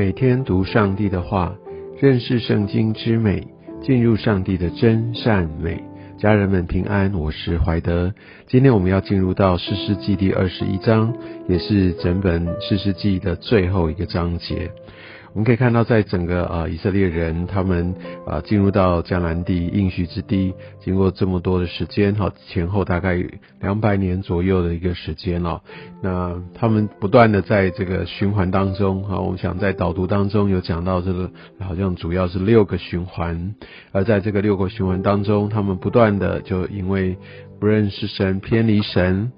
每天读上帝的话，认识圣经之美，进入上帝的真善美。家人们平安，我是怀德。今天我们要进入到诗诗记第二十一章，也是整本诗诗记的最后一个章节。我们可以看到，在整个呃以色列人他们啊进入到迦南地应许之地，经过这么多的时间哈，前后大概两百年左右的一个时间哦，那他们不断的在这个循环当中哈，我们想在导读当中有讲到这个好像主要是六个循环，而在这个六个循环当中，他们不断的就因为不认识神，偏离神。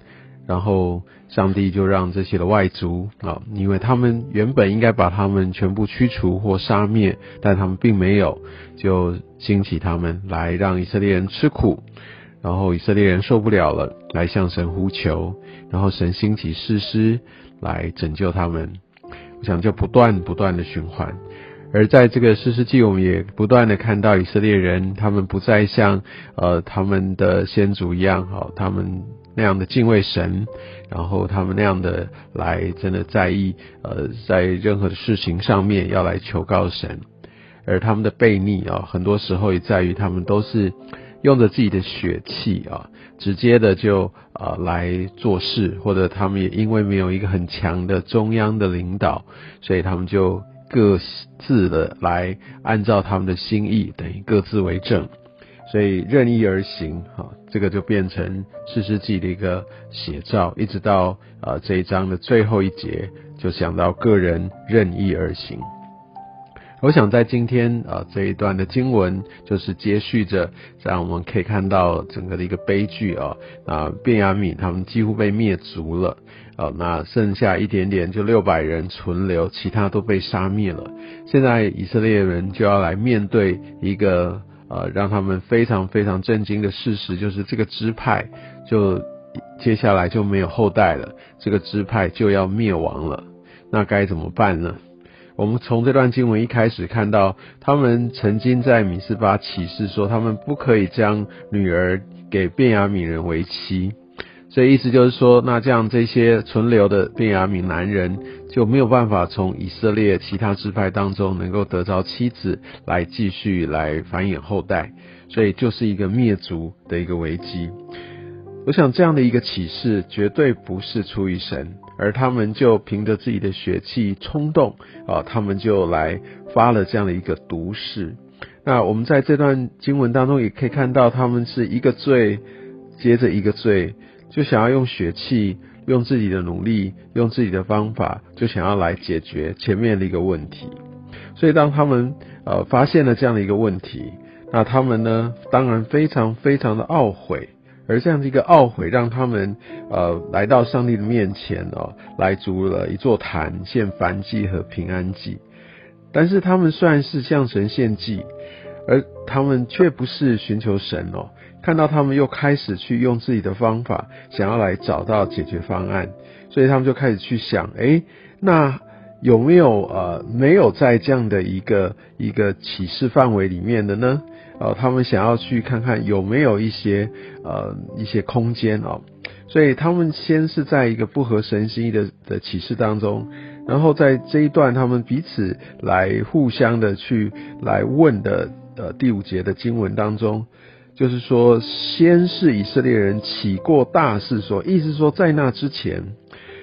然后上帝就让这些的外族啊，因为他们原本应该把他们全部驱除或杀灭，但他们并没有，就兴起他们来让以色列人吃苦，然后以色列人受不了了，来向神呼求，然后神兴起士师来拯救他们。我想就不断不断的循环，而在这个士师记，我们也不断的看到以色列人，他们不再像呃他们的先祖一样，好他们。那样的敬畏神，然后他们那样的来真的在意，呃，在任何的事情上面要来求告神，而他们的悖逆啊，很多时候也在于他们都是用着自己的血气啊，直接的就啊来做事，或者他们也因为没有一个很强的中央的领导，所以他们就各自的来按照他们的心意，等于各自为政。所以任意而行，哈，这个就变成四世纪的一个写照，一直到啊这一章的最后一节，就想到个人任意而行。我想在今天啊这一段的经文，就是接续着，让我们可以看到整个的一个悲剧啊啊，便雅悯他们几乎被灭族了啊，那剩下一点点就六百人存留，其他都被杀灭了。现在以色列人就要来面对一个。呃，让他们非常非常震惊的事实就是，这个支派就接下来就没有后代了，这个支派就要灭亡了。那该怎么办呢？我们从这段经文一开始看到，他们曾经在米斯巴起誓说，他们不可以将女儿给便雅悯人为妻。所以意思就是说，那这样这些存留的便雅悯男人。就没有办法从以色列其他支派当中能够得着妻子来继续来繁衍后代，所以就是一个灭族的一个危机。我想这样的一个启示绝对不是出于神，而他们就凭着自己的血气冲动啊，他们就来发了这样的一个毒誓。那我们在这段经文当中也可以看到，他们是一个罪接着一个罪，就想要用血气。用自己的努力，用自己的方法，就想要来解决前面的一个问题。所以当他们呃发现了这样的一个问题，那他们呢，当然非常非常的懊悔。而这样的一个懊悔，让他们呃来到上帝的面前哦，来筑了一座坛，献燔祭和平安祭。但是他们虽然是向神献祭，而他们却不是寻求神哦。看到他们又开始去用自己的方法，想要来找到解决方案，所以他们就开始去想：哎，那有没有呃没有在这样的一个一个启示范围里面的呢？呃，他们想要去看看有没有一些呃一些空间哦，所以他们先是在一个不合神心意的的启示当中，然后在这一段他们彼此来互相的去来问的呃第五节的经文当中。就是说，先是以色列人起过大事，说意思说，在那之前，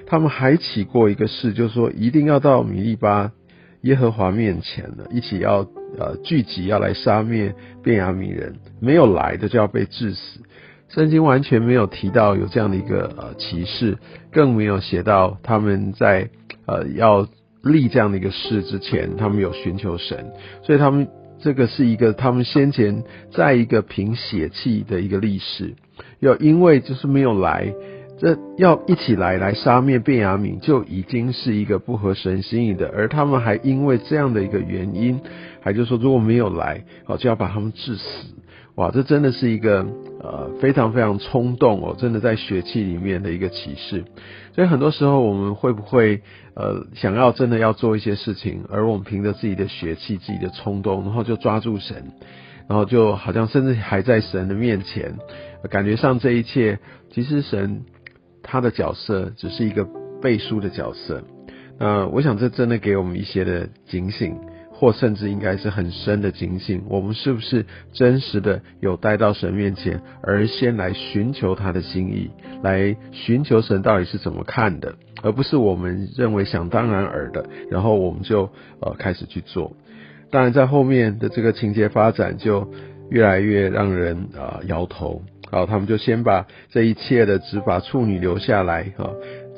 他们还起过一个事，就是说，一定要到米利巴耶和华面前了，一起要呃聚集，要来杀灭便雅悯人，没有来的就要被致死。圣经完全没有提到有这样的一个呃启示，更没有写到他们在呃要立这样的一个事之前，他们有寻求神，所以他们。这个是一个他们先前在一个凭血气的一个历史，要因为就是没有来，这要一起来来杀灭便雅悯，就已经是一个不合神心意的，而他们还因为这样的一个原因，还就说如果没有来，哦就要把他们致死，哇，这真的是一个呃非常非常冲动哦，真的在血气里面的一个启示。所以很多时候我们会不会呃想要真的要做一些事情，而我们凭着自己的血气、自己的冲动，然后就抓住神，然后就好像甚至还在神的面前，感觉上这一切其实神他的角色只是一个背书的角色。那，我想这真的给我们一些的警醒。或甚至应该是很深的警醒，我们是不是真实的有带到神面前，而先来寻求他的心意，来寻求神到底是怎么看的，而不是我们认为想当然尔的，然后我们就呃开始去做。当然，在后面的这个情节发展就越来越让人啊摇头。好，他们就先把这一切的只把处女留下来，哈，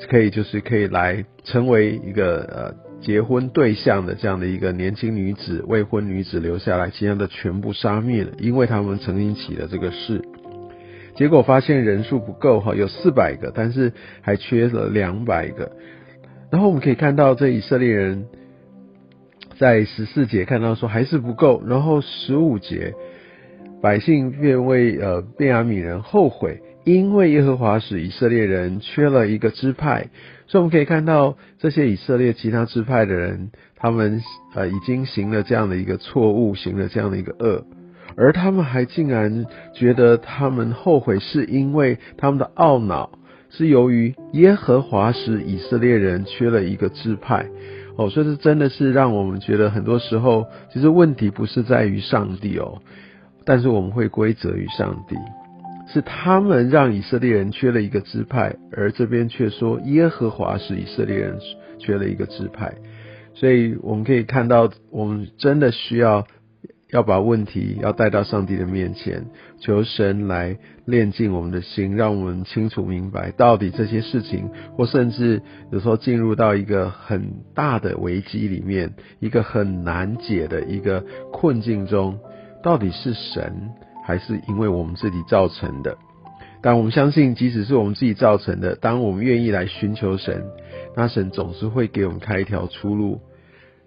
可以就是可以来成为一个呃。结婚对象的这样的一个年轻女子、未婚女子留下来，其他的全部杀灭了，因为他们曾经起了这个事。结果发现人数不够哈，有四百个，但是还缺了两百个。然后我们可以看到，这以色列人在十四节看到说还是不够，然后十五节百姓便为呃便雅悯人后悔。因为耶和华使以色列人缺了一个支派，所以我们可以看到这些以色列其他支派的人，他们呃已经行了这样的一个错误，行了这样的一个恶，而他们还竟然觉得他们后悔，是因为他们的懊恼是由于耶和华使以色列人缺了一个支派。哦，所以这真的是让我们觉得很多时候其实问题不是在于上帝哦，但是我们会归责于上帝。是他们让以色列人缺了一个支派，而这边却说耶和华是以色列人缺了一个支派，所以我们可以看到，我们真的需要要把问题要带到上帝的面前，求神来炼净我们的心，让我们清楚明白到底这些事情，或甚至有时候进入到一个很大的危机里面，一个很难解的一个困境中，到底是神。还是因为我们自己造成的，但我们相信，即使是我们自己造成的，当我们愿意来寻求神，那神总是会给我们开一条出路。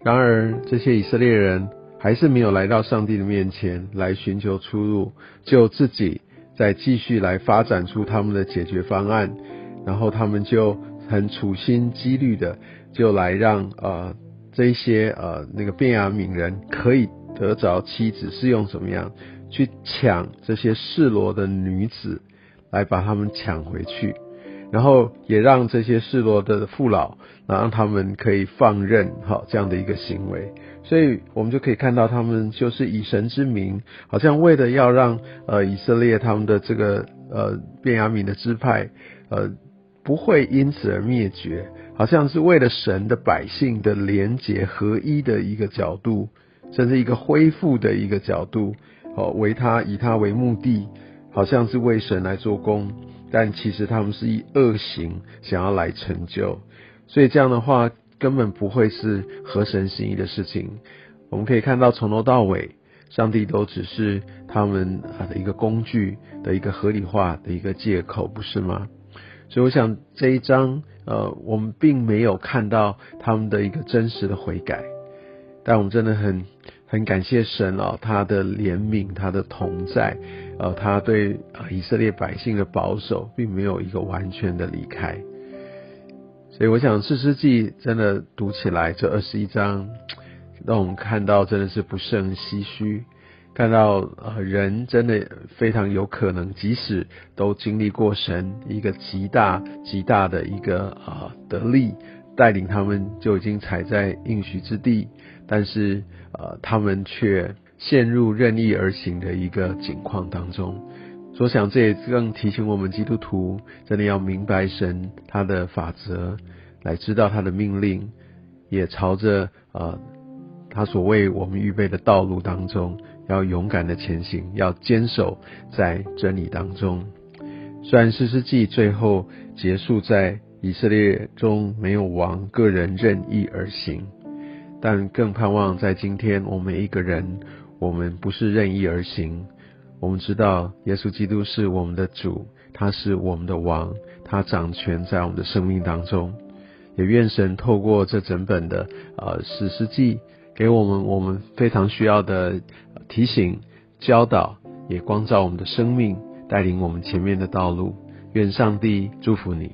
然而，这些以色列人还是没有来到上帝的面前来寻求出路，就自己再继续来发展出他们的解决方案，然后他们就很处心积虑的就来让呃这些呃那个便雅悯人可以得着妻子，是用什么样？去抢这些示罗的女子，来把他们抢回去，然后也让这些示罗的父老，让他们可以放任哈这样的一个行为。所以我们就可以看到，他们就是以神之名，好像为了要让呃以色列他们的这个呃便雅悯的支派呃不会因此而灭绝，好像是为了神的百姓的廉洁合一的一个角度，甚至一个恢复的一个角度。哦，为他以他为目的，好像是为神来做工，但其实他们是以恶行想要来成就，所以这样的话根本不会是合神心意的事情。我们可以看到从头到尾，上帝都只是他们啊的一个工具的一个合理化的一个借口，不是吗？所以我想这一章，呃，我们并没有看到他们的一个真实的悔改，但我们真的很。很感谢神哦，他的怜悯，他的同在，呃，他对以色列百姓的保守，并没有一个完全的离开。所以我想，四世纪真的读起来这二十一章，让我们看到真的是不胜唏嘘，看到呃人真的非常有可能，即使都经历过神一个极大极大的一个啊得力带领，他们就已经踩在应许之地。但是，呃，他们却陷入任意而行的一个境况当中。所想，这也更提醒我们基督徒，真的要明白神他的法则，来知道他的命令，也朝着呃他所为我们预备的道路当中，要勇敢的前行，要坚守在真理当中。虽然四世纪最后结束在以色列中没有王，个人任意而行。但更盼望在今天，我们一个人，我们不是任意而行。我们知道耶稣基督是我们的主，他是我们的王，他掌权在我们的生命当中。也愿神透过这整本的呃史诗记，给我们我们非常需要的提醒、教导，也光照我们的生命，带领我们前面的道路。愿上帝祝福你。